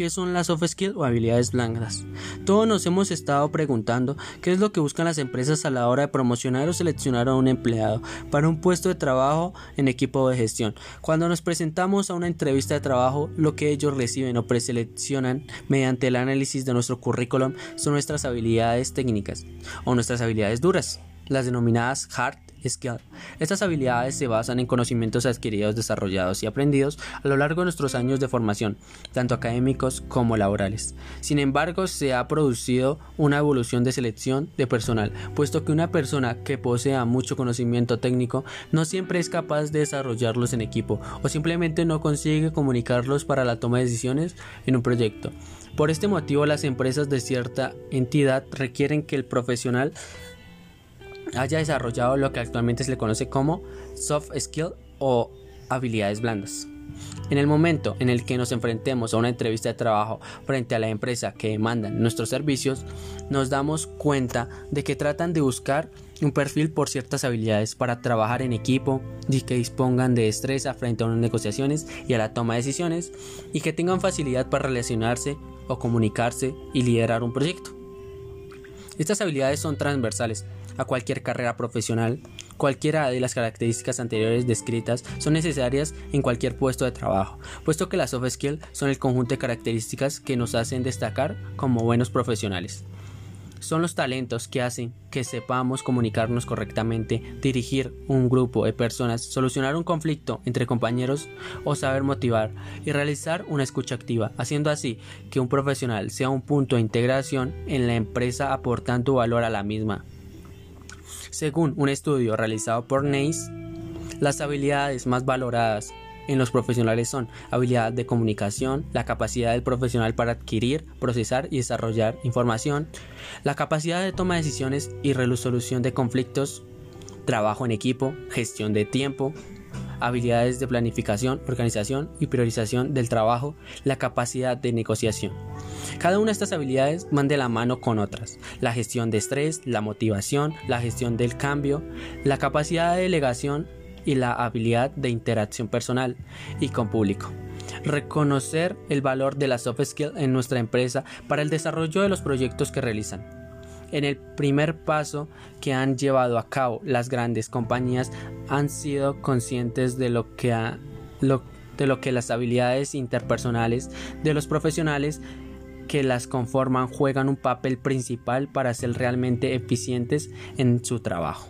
¿Qué son las soft skills o habilidades blandas? Todos nos hemos estado preguntando qué es lo que buscan las empresas a la hora de promocionar o seleccionar a un empleado para un puesto de trabajo en equipo de gestión. Cuando nos presentamos a una entrevista de trabajo, lo que ellos reciben o preseleccionan mediante el análisis de nuestro currículum son nuestras habilidades técnicas o nuestras habilidades duras, las denominadas hard estas habilidades se basan en conocimientos adquiridos, desarrollados y aprendidos a lo largo de nuestros años de formación, tanto académicos como laborales. Sin embargo, se ha producido una evolución de selección de personal, puesto que una persona que posea mucho conocimiento técnico no siempre es capaz de desarrollarlos en equipo o simplemente no consigue comunicarlos para la toma de decisiones en un proyecto. Por este motivo, las empresas de cierta entidad requieren que el profesional haya desarrollado lo que actualmente se le conoce como soft skill o habilidades blandas. En el momento en el que nos enfrentemos a una entrevista de trabajo frente a la empresa que demanda nuestros servicios, nos damos cuenta de que tratan de buscar un perfil por ciertas habilidades para trabajar en equipo y que dispongan de destreza frente a unas negociaciones y a la toma de decisiones y que tengan facilidad para relacionarse o comunicarse y liderar un proyecto. Estas habilidades son transversales a cualquier carrera profesional. Cualquiera de las características anteriores descritas son necesarias en cualquier puesto de trabajo, puesto que las soft skills son el conjunto de características que nos hacen destacar como buenos profesionales. Son los talentos que hacen que sepamos comunicarnos correctamente, dirigir un grupo de personas, solucionar un conflicto entre compañeros o saber motivar y realizar una escucha activa, haciendo así que un profesional sea un punto de integración en la empresa aportando valor a la misma. Según un estudio realizado por NACE, las habilidades más valoradas en los profesionales son habilidad de comunicación, la capacidad del profesional para adquirir, procesar y desarrollar información, la capacidad de toma de decisiones y resolución de conflictos, trabajo en equipo, gestión de tiempo, habilidades de planificación, organización y priorización del trabajo, la capacidad de negociación. Cada una de estas habilidades van de la mano con otras. La gestión de estrés, la motivación, la gestión del cambio, la capacidad de delegación y la habilidad de interacción personal y con público. Reconocer el valor de la soft skill en nuestra empresa para el desarrollo de los proyectos que realizan. En el primer paso que han llevado a cabo las grandes compañías han sido conscientes de lo que, de lo que las habilidades interpersonales de los profesionales que las conforman juegan un papel principal para ser realmente eficientes en su trabajo.